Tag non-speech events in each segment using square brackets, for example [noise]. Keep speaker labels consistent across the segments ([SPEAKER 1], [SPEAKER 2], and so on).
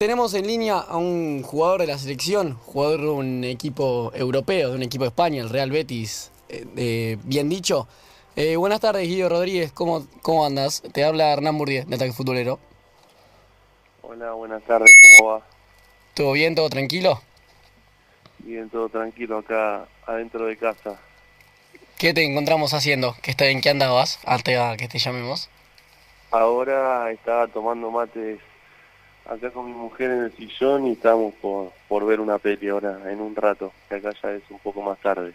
[SPEAKER 1] Tenemos en línea a un jugador de la selección, jugador de un equipo europeo, de un equipo de España, el Real Betis, eh, bien dicho. Eh, buenas tardes, Guido Rodríguez, ¿cómo, ¿cómo andas? Te habla Hernán Burdiez, de Ataque Futbolero.
[SPEAKER 2] Hola, buenas tardes, ¿cómo va?
[SPEAKER 1] ¿Todo bien, todo tranquilo?
[SPEAKER 2] Bien, todo tranquilo acá adentro de casa.
[SPEAKER 1] ¿Qué te encontramos haciendo? ¿Qué, está, ¿En qué andabas antes que te llamemos?
[SPEAKER 2] Ahora estaba tomando mates acá con mi mujer en el sillón y estamos por, por ver una peli ahora en un rato, que acá ya es un poco más tarde.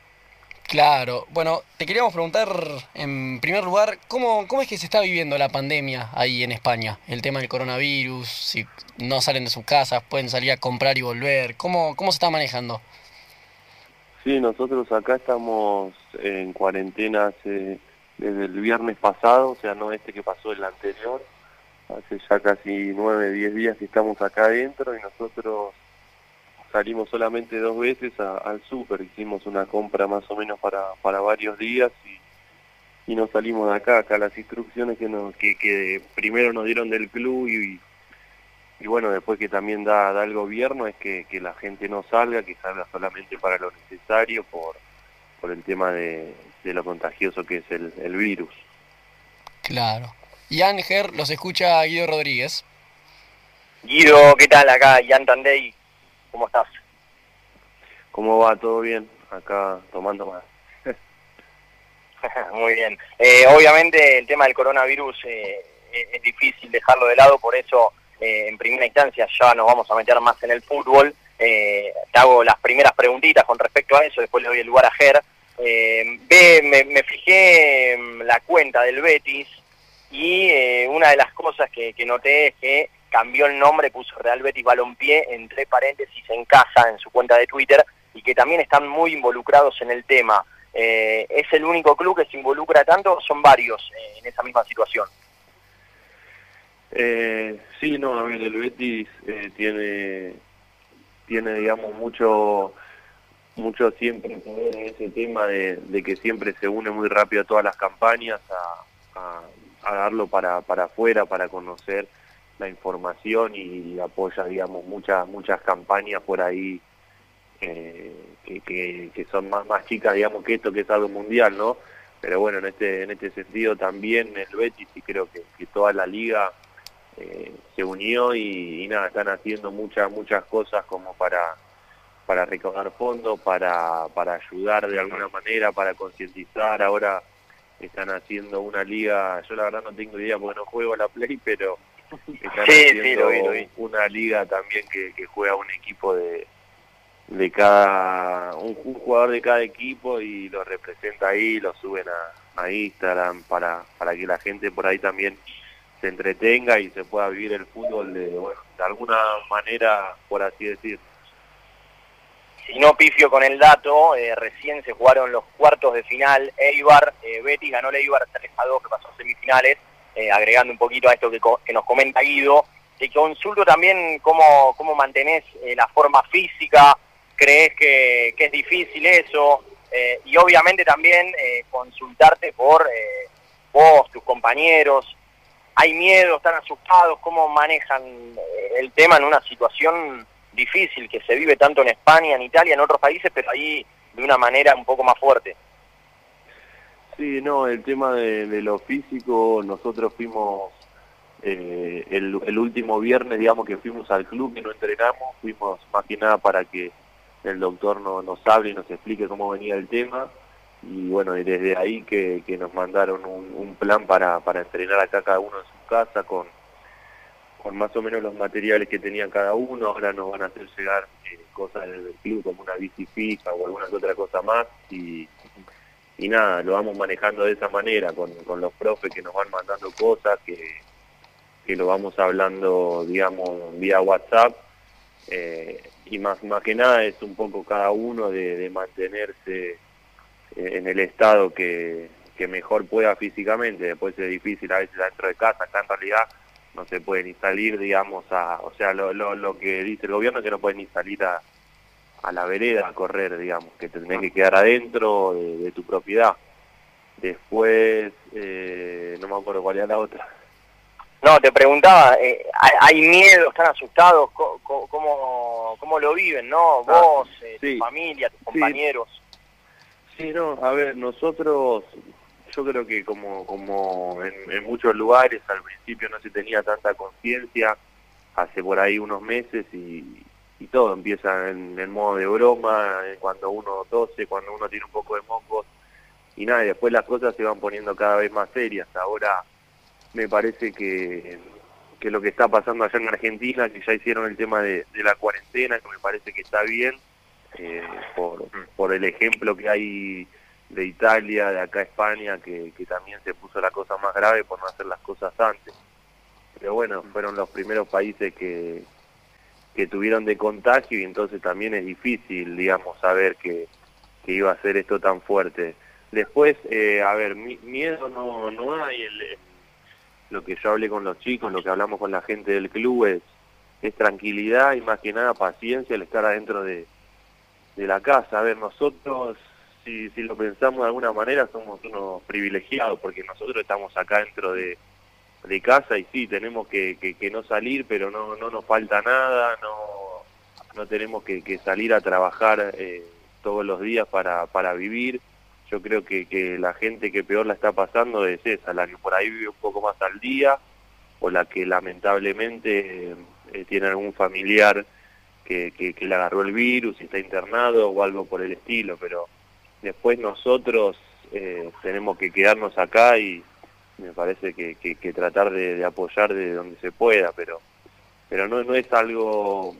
[SPEAKER 1] Claro, bueno, te queríamos preguntar en primer lugar, ¿cómo, ¿cómo es que se está viviendo la pandemia ahí en España? El tema del coronavirus, si no salen de sus casas, pueden salir a comprar y volver, ¿cómo, cómo se está manejando?
[SPEAKER 2] Sí, nosotros acá estamos en cuarentena hace, desde el viernes pasado, o sea, no este que pasó, el anterior, hace ya casi nueve, diez días que estamos acá adentro y nosotros salimos solamente dos veces al súper, hicimos una compra más o menos para, para varios días y, y nos salimos de acá, acá las instrucciones que, nos, que, que primero nos dieron del club y, y bueno, después que también da, da el gobierno es que, que la gente no salga, que salga solamente para lo necesario por, por el tema de, de lo contagioso que es el, el virus.
[SPEAKER 1] Claro. Y Ángel, los escucha Guido Rodríguez.
[SPEAKER 3] Guido, ¿qué tal? Acá, Ian Tandey, ¿cómo estás?
[SPEAKER 2] ¿Cómo va? ¿Todo bien? Acá tomando más. [laughs]
[SPEAKER 3] Muy bien. Eh, obviamente el tema del coronavirus eh, es difícil dejarlo de lado, por eso eh, en primera instancia ya nos vamos a meter más en el fútbol. te hago las primeras preguntitas con respecto a eso, después le doy el lugar a Ger. ve, me, me fijé en la cuenta del Betis, y eh, una de las cosas que, que, noté es que cambió el nombre, puso Real Betis Balompié entre paréntesis en casa en su cuenta de Twitter y que también están muy involucrados en el tema. Eh, ¿Es el único club que se involucra tanto? Son varios eh, en esa misma situación.
[SPEAKER 2] Eh, sí, no, a ver, el Betis eh, tiene, tiene, digamos, mucho mucho siempre en ese tema de, de, que siempre se une muy rápido a todas las campañas, a, a darlo para, para afuera, para conocer la información y apoya, digamos, muchas muchas campañas por ahí eh, que, que, son más, más chicas, digamos, que esto que es algo mundial, ¿no? Pero bueno, en este en este sentido también el Betis y creo que, que toda la liga eh, se unió y, y, nada, están haciendo muchas muchas cosas como para para recaudar fondos, para, para ayudar de alguna manera, para concientizar. Ahora están haciendo una liga, yo la verdad no tengo idea porque no juego a la Play, pero están
[SPEAKER 3] sí,
[SPEAKER 2] haciendo
[SPEAKER 3] sí, lo vi, lo vi.
[SPEAKER 2] una liga también que, que juega un equipo de de cada un, un, jugador de cada equipo y lo representa ahí, lo suben a, a Instagram para para que la gente por ahí también se entretenga y se pueda vivir el fútbol de bueno, de alguna manera, por así decir
[SPEAKER 3] si no pifio con el dato, eh, recién se jugaron los cuartos de final, Eibar, eh, Betis ganó el Eibar 3 a 2 que pasó a semifinales, eh, agregando un poquito a esto que, que, nos comenta Guido. Te consulto también cómo, cómo mantenés eh, la forma física, crees que, que es difícil eso, y obviamente también consultarte por vos, tus compañeros, hay miedo, están asustados, cómo manejan el tema en una situación difícil que se vive tanto en España, en Italia, en otros países, pero ahí de una manera un poco más fuerte.
[SPEAKER 2] Sí, no, el tema de, lo físico, nosotros fuimos eh, el, el, último viernes, digamos que fuimos al club, que no entrenamos, fuimos más que nada para que el doctor no, nos hable y nos explique cómo venía el tema. Y bueno, y desde ahí que, que nos mandaron un, un plan para, para entrenar acá cada uno en su casa con con más o menos los materiales que tenían cada uno, ahora nos van a hacer llegar eh, cosas del club como una bici fija o alguna otra cosa más y, y nada, lo vamos manejando de esa manera con, con los profes que nos van mandando cosas, que, que lo vamos hablando, digamos, vía WhatsApp eh, y más, más que nada es un poco cada uno de, mantenerse en el estado que, que mejor pueda físicamente, después es difícil a veces dentro de casa, acá en realidad no se puede ni salir, digamos, a, o sea, lo, lo, lo que dice el gobierno es que no puede ni salir a, a la vereda a correr, digamos, que te tenés que quedar adentro de, de tu propiedad. Después, eh, no me acuerdo cuál era la otra.
[SPEAKER 3] No, te preguntaba, eh, ¿hay miedo, están asustados? ¿Cómo, cómo, lo viven, no? Ah, Vos, eh, tu familia, tus compañeros.
[SPEAKER 2] Sí, no, a ver, nosotros, yo creo que como, como en, muchos lugares al principio no se tenía tanta conciencia, hace por ahí unos meses y, y todo empieza en, el modo de broma, cuando uno tose, cuando uno tiene un poco de mocos y nada, y después las cosas se van poniendo cada vez más serias. Ahora me parece que, que lo que está pasando allá en Argentina, que ya hicieron el tema de, la cuarentena, que me parece que está bien, eh, por, por el ejemplo que hay de Italia, de acá España, que, que también se puso la cosa más grave por no hacer las cosas antes. Pero bueno, fueron los primeros países que, que tuvieron de contagio y entonces también es difícil, digamos, saber que, que iba a ser esto tan fuerte. Después, eh, a ver, miedo no, no hay, el, lo que yo hablé con los chicos, lo que hablamos con la gente del club es, es tranquilidad y más que nada paciencia el estar adentro de, de la casa. A ver, nosotros, si, si lo pensamos de alguna manera, somos unos privilegiados porque nosotros estamos acá dentro de, de casa y sí, tenemos que, que, no salir, pero no, no nos falta nada, no, no tenemos que, salir a trabajar eh, todos los días para, para vivir. Yo creo que, que la gente que peor la está pasando es esa, la que por ahí vive un poco más al día o la que lamentablemente eh, tiene algún familiar que, que, le agarró el virus y está internado o algo por el estilo, pero después nosotros eh, tenemos que quedarnos acá y me parece que, que, tratar de, apoyar de donde se pueda, pero pero no, no es algo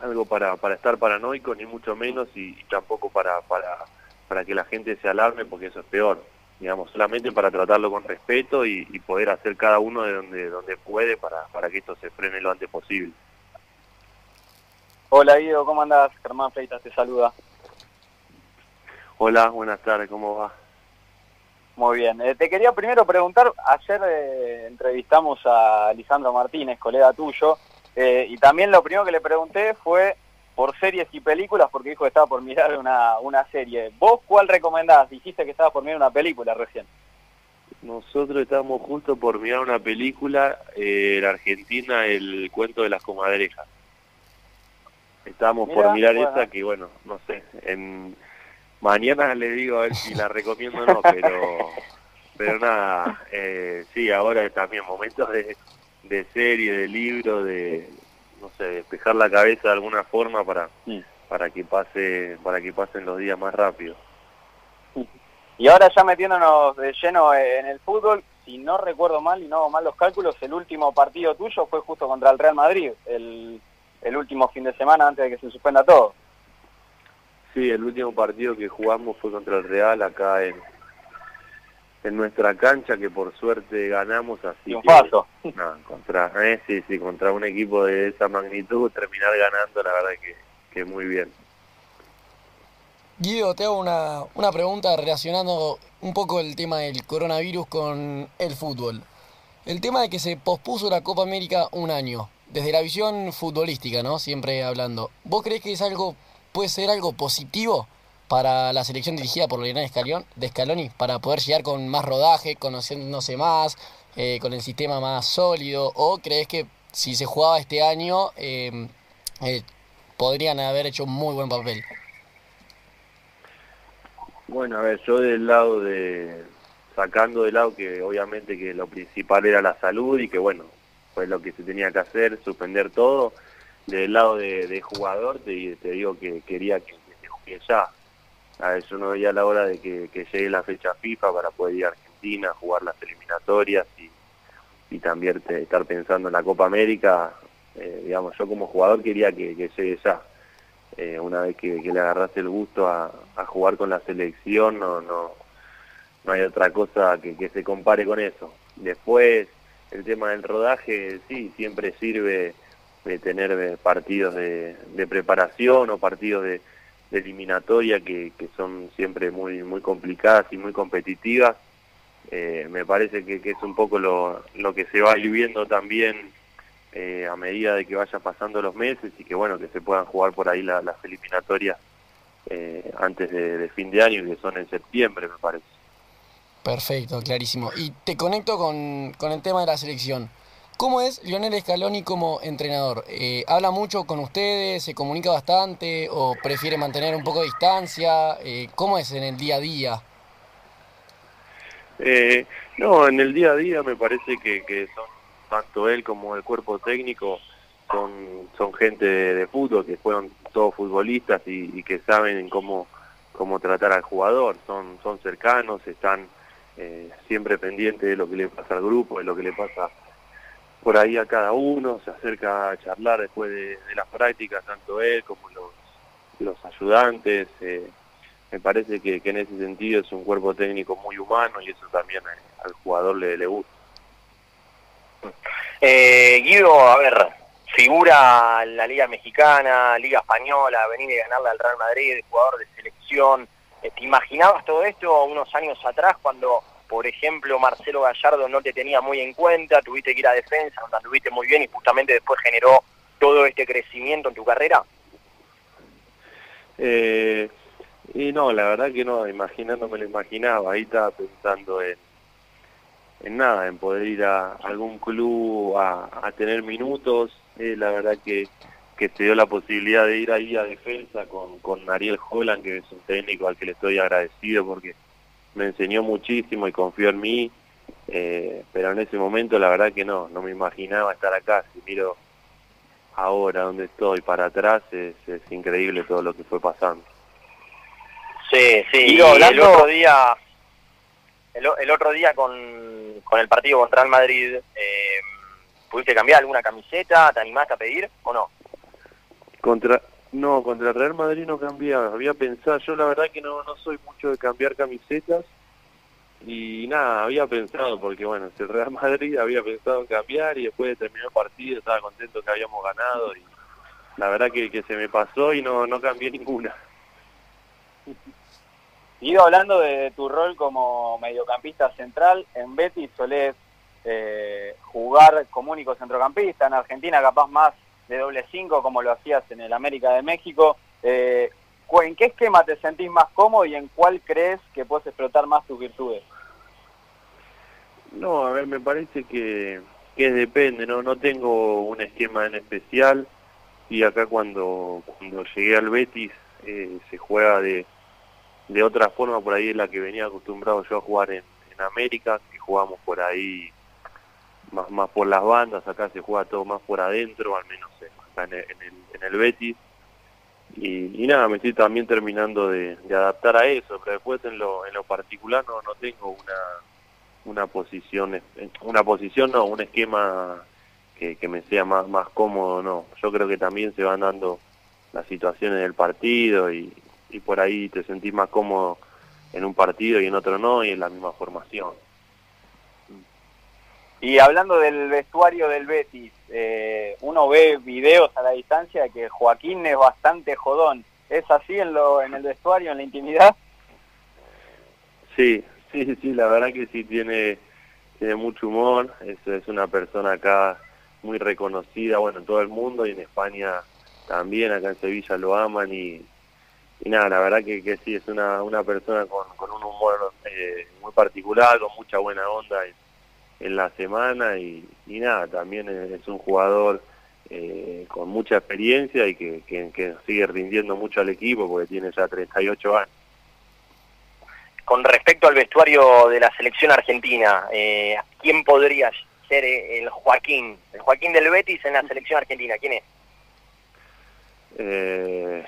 [SPEAKER 2] algo para, para estar paranoico ni mucho menos y, y tampoco para, para para que la gente se alarme porque eso es peor, digamos, solamente para tratarlo con respeto y, poder hacer cada uno de donde, donde puede para, para que esto se frene lo antes posible.
[SPEAKER 4] Hola Guido, ¿cómo andás? Germán Freitas te saluda.
[SPEAKER 2] Hola, buenas tardes, ¿cómo va?
[SPEAKER 4] Muy bien, eh, te quería primero preguntar, ayer eh, entrevistamos a Lisandro Martínez, colega tuyo, eh, y también lo primero que le pregunté fue por series y películas porque dijo que estaba por mirar una, una serie. ¿Vos cuál recomendás? Dijiste que estaba por mirar una película recién.
[SPEAKER 2] Nosotros estábamos justo por mirar una película eh, en Argentina, El cuento de las comadrejas. Estábamos por mirar esa que, bueno, no sé, en mañana le digo a ver si la recomiendo o no, pero pero nada, eh, sí, ahora también momentos de, de serie, de libro, de, no sé, despejar la cabeza de alguna forma para, para que pase, para que pasen los días más rápido.
[SPEAKER 4] Y ahora ya metiéndonos de lleno en el fútbol, si no recuerdo mal y no hago mal los cálculos, el último partido tuyo fue justo contra el Real Madrid, el, el último fin de semana antes de que se suspenda todo.
[SPEAKER 2] Sí, el último partido que jugamos fue contra el Real acá en, en nuestra cancha que por suerte ganamos así
[SPEAKER 4] un paso
[SPEAKER 2] contra eh, sí, sí, contra un equipo de esa magnitud terminar ganando la verdad que, que muy bien
[SPEAKER 1] Guido, te hago una, una pregunta relacionando un poco el tema del coronavirus con el fútbol. El tema de que se pospuso la Copa América un año, desde la visión futbolística, ¿no? Siempre hablando. ¿Vos crees que es algo, puede ser algo positivo para la selección dirigida por Lionel de Scaloni para poder llegar con más rodaje, conociéndose más, eh, con el sistema más sólido? ¿O crees que si se jugaba este año em, eh, podrían haber hecho un muy buen papel?
[SPEAKER 2] Bueno, a ver, yo del lado de, sacando del lado que obviamente que lo principal era la salud y que bueno, fue lo que se tenía que hacer, suspender todo, del lado de, jugador te, te, digo que quería que, que ya, a eso no veía la hora de que, llegue la fecha FIFA para poder ir a Argentina, jugar las eliminatorias y, también estar pensando en la Copa América. Eh, digamos, yo como jugador quería que, llegue ya. Eh, una vez que, le agarraste el gusto a, jugar con la selección, no, no, no hay otra cosa que se compare con eso. Después, el tema del rodaje, sí, siempre sirve de tener partidos de preparación o partidos de, eliminatoria que, que, son siempre muy muy complicadas y muy competitivas. Eh, me parece que, que, es un poco lo, lo que se va viviendo también eh, a medida de que vaya pasando los meses y que bueno que se puedan jugar por ahí las eliminatorias eh, antes de, fin de año que son en septiembre me parece.
[SPEAKER 1] Perfecto, clarísimo. Y te conecto con, con el tema de la selección. ¿Cómo es Lionel Scaloni como entrenador? Eh, ¿Habla mucho con ustedes? ¿Se comunica bastante? ¿O prefiere mantener un poco de distancia? Eh, ¿Cómo es en el día a día?
[SPEAKER 2] Eh, no, en el día a día me parece que, son tanto él como el cuerpo técnico son, son gente de, fútbol que fueron todos futbolistas y, que saben cómo, cómo tratar al jugador, son, son cercanos, están eh, siempre pendientes de lo que le pasa al grupo, de lo que le pasa por ahí a cada uno, se acerca a charlar después de, las prácticas, tanto él como los, los ayudantes. Eh, me parece que, en ese sentido es un cuerpo técnico muy humano y eso también al jugador le, le gusta.
[SPEAKER 3] Eh, Guido, a ver, figura la Liga Mexicana, Liga Española, venir de ganarle al Real Madrid, jugador de selección. Eh, ¿Te imaginabas todo esto unos años atrás cuando, por ejemplo, Marcelo Gallardo no te tenía muy en cuenta, tuviste que ir a defensa, donde anduviste muy bien y justamente después generó todo este crecimiento en tu carrera?
[SPEAKER 2] Eh, y no, la verdad que no, imaginándome lo imaginaba, ahí estaba pensando en, en nada, en poder ir a algún club a, tener minutos, eh, la verdad que, que se dio la posibilidad de ir ahí a defensa con, con Ariel Holland, que es un técnico al que le estoy agradecido porque me enseñó muchísimo y confió en mí, eh, pero en ese momento la verdad que no, no me imaginaba estar acá, si miro ahora donde estoy para atrás es increíble todo lo que fue pasando.
[SPEAKER 3] Sí, sí, y el otro día, el, otro día con, el partido contra el Madrid, eh, ¿pudiste cambiar alguna camiseta? ¿Te animaste a pedir o no?
[SPEAKER 2] Contra, no, contra el Real Madrid no cambié, había pensado, yo la verdad que no, no soy mucho de cambiar camisetas y nada, había pensado, porque bueno, el Real Madrid había pensado en cambiar y después de terminar el partido estaba contento que habíamos ganado y la verdad que, que se me pasó y no, no cambié ninguna. [laughs]
[SPEAKER 4] Ido hablando de tu rol como mediocampista central, en Betis solés eh, jugar como único centrocampista, en Argentina capaz más de doble cinco como lo hacías en el América de México. Eh, ¿En qué esquema te sentís más cómodo y en cuál crees que puedes explotar más tus virtudes?
[SPEAKER 2] No, a ver, me parece que, que depende, ¿no? No tengo un esquema en especial y acá cuando, cuando llegué al Betis eh, se juega de de otra forma por ahí es la que venía acostumbrado yo a jugar en, América, que jugamos por ahí más, más por las bandas, acá se juega todo más por adentro, al menos acá en el, en el, Betis. Y, nada, me estoy también terminando de, adaptar a eso, pero después en lo, en lo particular no, no tengo una, una posición, una posición no, un esquema que, que me sea más, más cómodo, no. Yo creo que también se van dando las situaciones del partido y, y por ahí te sentís más cómodo en un partido y en otro no, y en la misma formación.
[SPEAKER 4] Y hablando del vestuario del Betis, eh, uno ve videos a la distancia que Joaquín es bastante jodón. ¿Es así en, lo, en el vestuario, en la intimidad?
[SPEAKER 2] Sí, sí, sí, la verdad que sí tiene, tiene mucho humor. Es, es una persona acá muy reconocida, bueno, en todo el mundo y en España también, acá en Sevilla lo aman y, y nada, la verdad que, que sí, es una, una persona con, con un humor eh, muy particular, con mucha buena onda en, la semana y, y, nada, también es un jugador eh, con mucha experiencia y que, que, sigue rindiendo mucho al equipo porque tiene ya 38 años.
[SPEAKER 3] Con respecto al vestuario de la selección argentina, eh, ¿quién podría ser el Joaquín? El Joaquín del Betis en la selección argentina, ¿quién es?
[SPEAKER 2] Eh,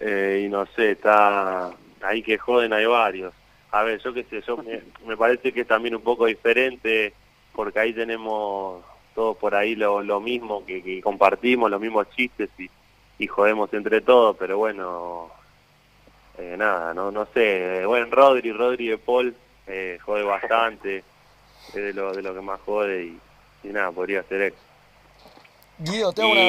[SPEAKER 2] eh, y no sé, está ahí que joden hay varios. A ver, yo qué sé, yo me, parece que es también un poco diferente porque ahí tenemos todos por ahí lo, lo mismo, que, compartimos los mismos chistes y, y jodemos entre todos, pero bueno, eh, nada, no no sé, bueno, Rodri, Rodri de Paul eh, jode bastante, [laughs] es de lo, de lo que más jode y, nada, podría ser él.
[SPEAKER 1] Guido, tengo una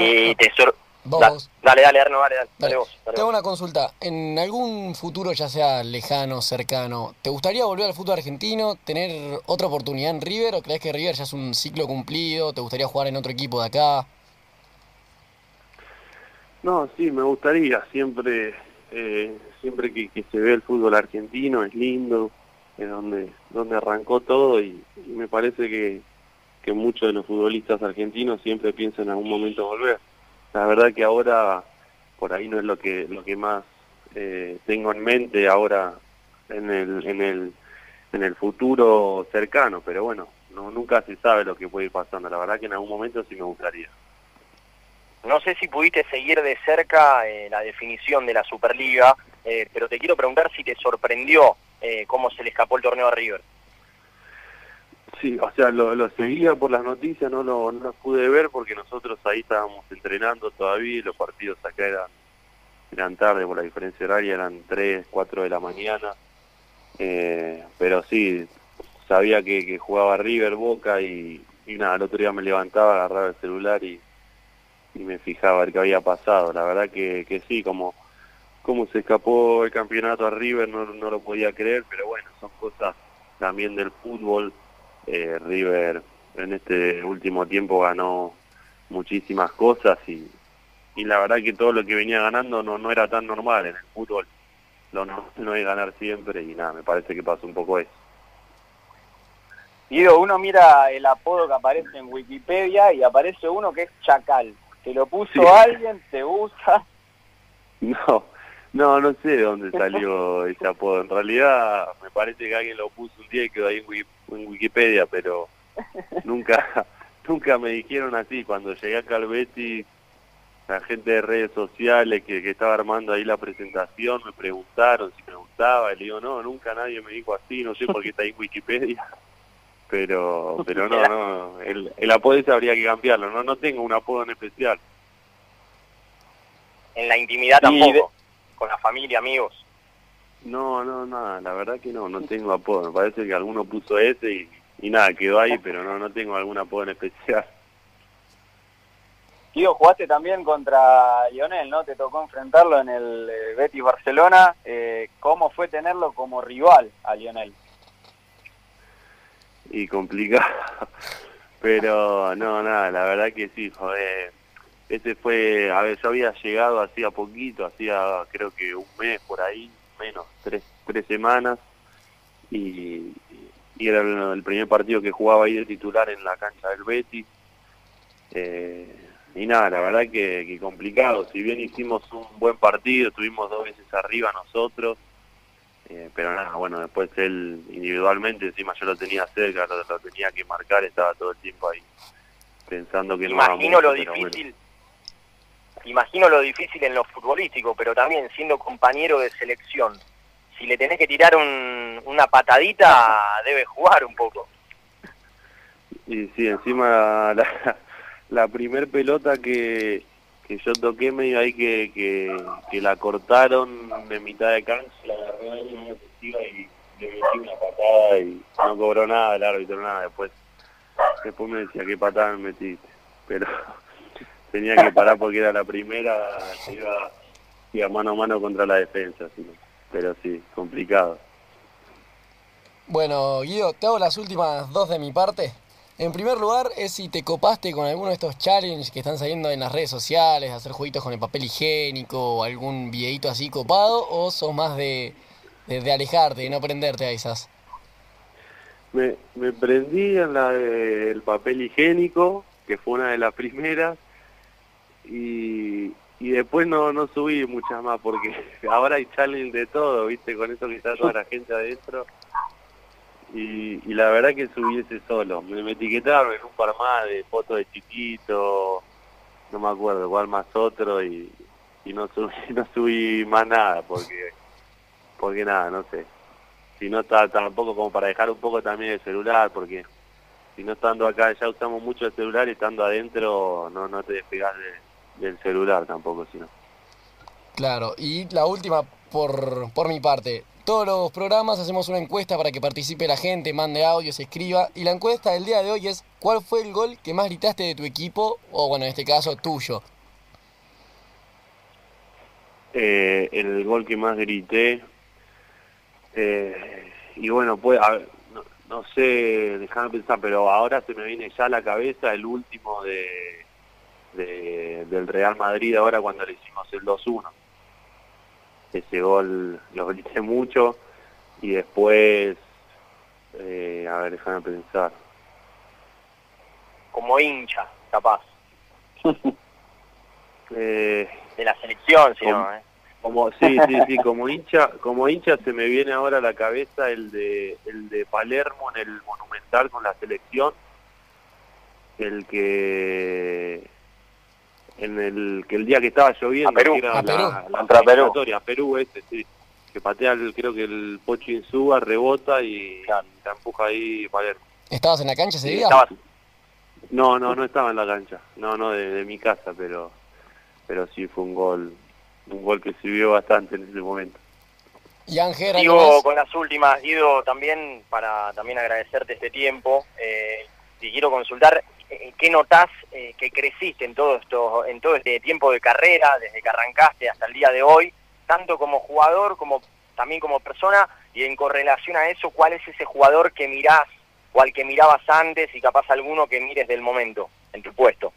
[SPEAKER 3] dale, dale, Arno, dale, dale, vos.
[SPEAKER 1] Tengo una consulta. En algún futuro, ya sea lejano, cercano, ¿te gustaría volver al fútbol argentino, tener otra oportunidad en River o crees que River ya es un ciclo cumplido? ¿Te gustaría jugar en otro equipo de acá?
[SPEAKER 2] No, sí, me gustaría. Siempre eh, siempre que, se ve el fútbol argentino es lindo, es donde, donde arrancó todo y, me parece que, que muchos de los futbolistas argentinos siempre piensan en algún momento volver. La verdad que ahora por ahí no es lo que lo que más eh, tengo en mente ahora en el en el en el futuro cercano, pero bueno, no nunca se sabe lo que puede ir pasando. La verdad que en algún momento sí me gustaría.
[SPEAKER 3] No sé si pudiste seguir de cerca eh, la definición de la Superliga, eh, pero te quiero preguntar si te sorprendió cómo se le escapó el torneo a River.
[SPEAKER 2] Sí, o sea, lo, seguía por las noticias, no lo, no pude ver porque nosotros ahí estábamos entrenando todavía y los partidos acá eran, eran tarde por la diferencia horaria, eran 3, 4 de la mañana. Eh, pero sí, sabía que, jugaba River, Boca y, nada, el otro día me levantaba, agarraba el celular y, y me fijaba ver qué había pasado. La verdad que, que sí, como, como se escapó el campeonato a River no, no lo podía creer, pero bueno, son cosas también del fútbol eh, River en este último tiempo ganó muchísimas cosas y, y la verdad que todo lo que venía ganando no, no era tan normal en el fútbol. Lo no, no es ganar siempre y nada, me parece que pasó un poco eso.
[SPEAKER 4] Guido, uno mira el apodo que aparece en Wikipedia y aparece uno que es Chacal. ¿Te lo puso alguien? ¿Te gusta? [laughs]
[SPEAKER 2] No, no, no sé de dónde salió [laughs] ese apodo. En realidad me parece que alguien lo puso un día y quedó ahí en Wikipedia, pero nunca [laughs] nunca me dijeron así. Cuando llegué a al la gente de redes sociales que, que, estaba armando ahí la presentación me preguntaron si me gustaba. Y le digo, no, nunca nadie me dijo así, no sé por qué está ahí en Wikipedia. [laughs] Pero pero no, no, el, el apodo ese habría que cambiarlo. No no tengo un apodo en especial.
[SPEAKER 3] En la intimidad tampoco con la familia, amigos?
[SPEAKER 2] No, no, nada, la verdad que no, no tengo apodo. Me parece que alguno puso ese y, nada, quedó ahí, pero no, no tengo algún apodo en especial. [laughs]
[SPEAKER 4] Tío, jugaste también contra Lionel, ¿no? Te tocó enfrentarlo en el eh, Betis Barcelona. Eh, ¿Cómo fue tenerlo como rival a Lionel?
[SPEAKER 2] Y complicado. [laughs] Pero no, nada, la verdad que sí, joder ese fue, a ver, yo había llegado hacía poquito, hacía creo que un mes por ahí, menos, tres, tres semanas, y, y era el, primer partido que jugaba ahí de titular en la cancha del Betis. Eh, y nada, la verdad que, complicado, si bien hicimos un buen partido, estuvimos dos veces arriba nosotros, eh, pero nada, bueno, después él individualmente, encima yo lo tenía cerca, lo, tenía que marcar, estaba todo el tiempo ahí pensando que
[SPEAKER 3] no Imagino lo difícil imagino lo difícil en lo futbolístico, pero también siendo compañero de selección, si le tenés que tirar una patadita, debe jugar un poco.
[SPEAKER 2] Y sí, encima la, la primer pelota que, que yo toqué medio ahí que, que, la cortaron de mitad de cancha, la agarré y le metí una patada y no cobró nada el árbitro, nada. Después, después me decía qué patada me metiste. Pero tenía que parar porque era la primera, iba, iba mano a mano contra la defensa, pero sí, complicado.
[SPEAKER 1] Bueno, Guido, te hago las últimas dos de mi parte. En primer lugar, es si te copaste con alguno de estos challenges que están saliendo en las redes sociales, hacer jueguitos con el papel higiénico o algún videito así copado, o sos más de, de, alejarte, de no prenderte a esas.
[SPEAKER 2] Me, me prendí en la del papel higiénico, que fue una de las primeras, y, y después no, no subí muchas más porque [laughs] ahora hay challenge de todo, viste, con eso que está toda la gente adentro. Y, y la verdad que subí ese solo. Me, etiquetaron en un par más de fotos de chiquito, no me acuerdo cuál más otro y, y no subí, [laughs] no subí más nada porque, porque nada, no sé. Si no está tampoco como para dejar un poco también el celular porque si no estando acá ya usamos mucho el celular y estando adentro no, no te despegas de del celular tampoco, sino.
[SPEAKER 1] Claro, y la última por, por mi parte. Todos los programas hacemos una encuesta para que participe la gente, mande audio, se escriba. Y la encuesta del día de hoy es: ¿cuál fue el gol que más gritaste de tu equipo? O bueno, en este caso, tuyo.
[SPEAKER 2] Eh, el gol que más grité. Eh, y bueno, pues, no, no, sé, déjame pensar, pero ahora se me viene ya a la cabeza el último de del Real Madrid ahora cuando le hicimos el 2-1. Ese gol lo grité mucho y después, eh, a ver, déjame pensar.
[SPEAKER 3] como hincha, capaz. [laughs]
[SPEAKER 2] Eh,
[SPEAKER 3] de la selección, si
[SPEAKER 2] Como-
[SPEAKER 3] no, ¿eh?
[SPEAKER 2] como sí, sí, sí, como hincha, como hincha se me viene ahora a la cabeza el de el de Palermo en el Monumental con la selección, el que en el que el día que estaba lloviendo
[SPEAKER 3] A Perú.
[SPEAKER 2] que era
[SPEAKER 1] A
[SPEAKER 2] la,
[SPEAKER 1] Perú.
[SPEAKER 2] la
[SPEAKER 4] Perú.
[SPEAKER 2] Perú ese, sí, que patea el, creo que el Pocho Insúa rebota y,
[SPEAKER 4] Claro.
[SPEAKER 2] la empuja ahí Palermo.
[SPEAKER 1] ¿Estabas en la cancha ese
[SPEAKER 2] Sí,
[SPEAKER 1] día?
[SPEAKER 2] No, no, no estaba en la cancha, no, no, de, de mi casa, pero pero sí fue un gol, un gol que sirvió bastante en ese momento.
[SPEAKER 1] Y Ángel, ¿algo
[SPEAKER 3] Digo, con las últimas, Guido, también para también agradecerte este tiempo, eh, y quiero consultar qué notás eh, que creciste en todo esto, en todo este tiempo de carrera, desde que arrancaste hasta el día de hoy, tanto como jugador como también como persona, y en correlación a eso, ¿cuál es ese jugador que mirás o al que mirabas antes y capaz alguno que mires del momento en tu puesto?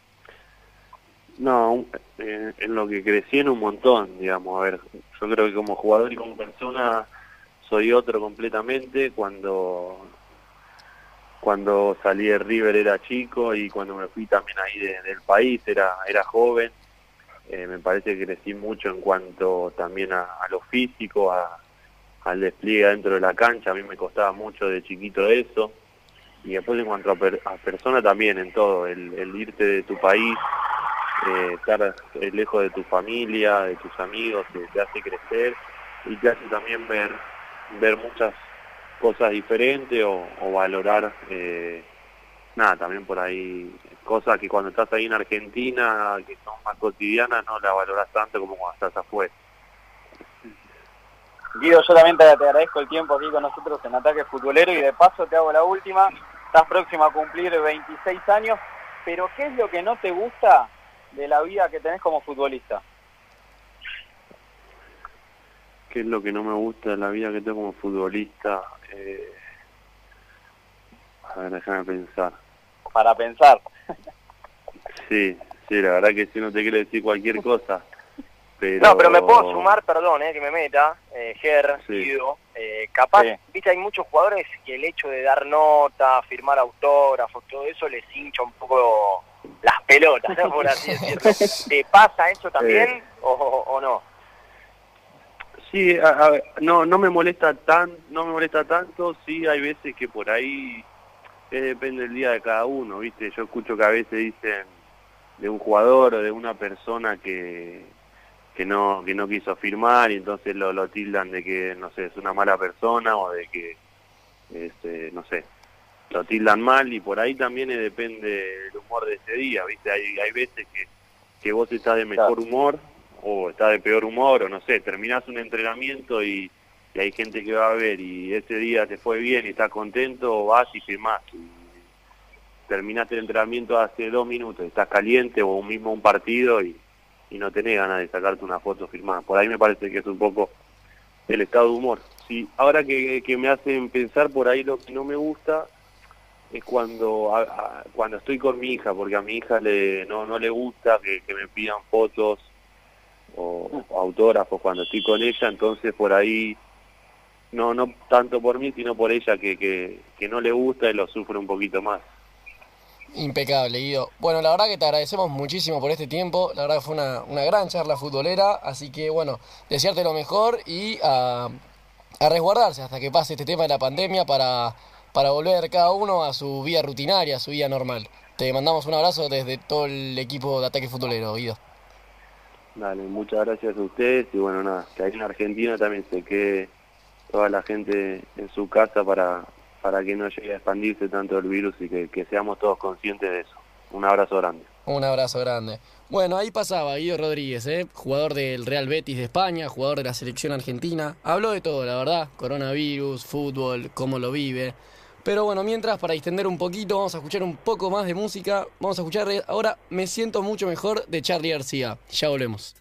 [SPEAKER 2] No, eh, en lo que crecí en un montón, digamos, a ver, yo creo que como jugador y como persona soy otro completamente, cuando cuando salí de River era chico y cuando me fui también ahí de- del país era era joven, Eh, me parece que crecí mucho en cuanto también a, a lo físico, a- al despliegue dentro de la cancha, a mí me costaba mucho de chiquito eso, y después en cuanto a, per- a persona también en todo, el, el irte de tu país, eh, estar eh, lejos de tu familia, de tus amigos, te, te hace crecer y te hace también ver, ver muchas cosas diferentes o, valorar, eh, nada, también por ahí cosas que cuando estás ahí en Argentina, que son más cotidianas, no las valoras tanto como cuando estás afuera.
[SPEAKER 4] Guido, yo también te, te agradezco el tiempo aquí con nosotros en Ataque Futbolero y de paso te hago la última. Estás próximo a cumplir 26 años, pero ¿qué es lo que no te gusta de la vida que tenés como futbolista?
[SPEAKER 2] ¿Qué es lo que no me gusta de la vida que tengo como futbolista? Eh, a ver, déjame pensar.
[SPEAKER 4] Para pensar. [laughs]
[SPEAKER 2] Sí, sí, la verdad que sí, no te quiero decir cualquier cosa. [laughs] Pero...
[SPEAKER 3] No, pero me puedo sumar, perdón, eh, que me meta, eh, Ger,
[SPEAKER 2] Sí.
[SPEAKER 3] Guido, eh, capaz,
[SPEAKER 4] Sí.
[SPEAKER 3] viste, hay muchos jugadores que el hecho de dar nota, firmar autógrafos, todo eso les hincha un poco las pelotas, ¿no? por así [laughs] decirlo. ¿Te pasa eso también
[SPEAKER 2] Eh.
[SPEAKER 3] o, o- o no?
[SPEAKER 2] Sí, a- a no, no me molesta tan, no me molesta tanto, sí hay veces que por ahí eh, depende del día de cada uno, viste, yo escucho que a veces dicen de un jugador o de una persona que que no que no quiso firmar y entonces lo, lo tildan de que no sé es una mala persona o de que este, no sé lo tildan mal y por ahí también depende del humor de ese día viste hay hay veces que que vos estás de mejor
[SPEAKER 4] Claro.
[SPEAKER 2] humor o estás de peor humor o no sé terminás un entrenamiento y, hay gente que va a ver y ese día te fue bien y estás contento vas y firmás y terminaste el entrenamiento hace dos minutos estás caliente o mismo un partido y no tenés ganas de sacarte una foto firmada. Por ahí me parece que es un poco el estado de humor. Sí, ahora que, que me hacen pensar por ahí lo que no me gusta es cuando cuando estoy con mi hija, porque a mi hija le no, no le gusta que me pidan fotos o, o autógrafos cuando estoy con ella, entonces por ahí no no tanto por mí, sino por ella que, que, que no le gusta y lo sufre un poquito más.
[SPEAKER 1] Impecable, Guido. Bueno, la verdad que te agradecemos muchísimo por este tiempo. La verdad que fue una, una gran charla futbolera. Así que, bueno, desearte lo mejor y a, a resguardarse hasta que pase este tema de la pandemia para, para volver cada uno a su vida rutinaria, a su vida normal. Te mandamos un abrazo desde todo el equipo de Ataque Futbolero, Guido.
[SPEAKER 2] Dale, muchas gracias a ustedes y bueno, nada, que ahí en Argentina también se quede toda la gente en su casa para, para que no llegue a expandirse tanto el virus y que, que seamos todos conscientes de eso. Un abrazo grande.
[SPEAKER 1] Un abrazo grande. Bueno, ahí pasaba Guido Rodríguez, ¿eh? jugador del Real Betis de España, jugador de la selección argentina. Habló de todo, la verdad. Coronavirus, fútbol, cómo lo vive. Pero bueno, mientras, para distender un poquito, vamos a escuchar un poco más de música. Vamos a escuchar ahora Me siento mucho mejor de Charlie García. Ya volvemos.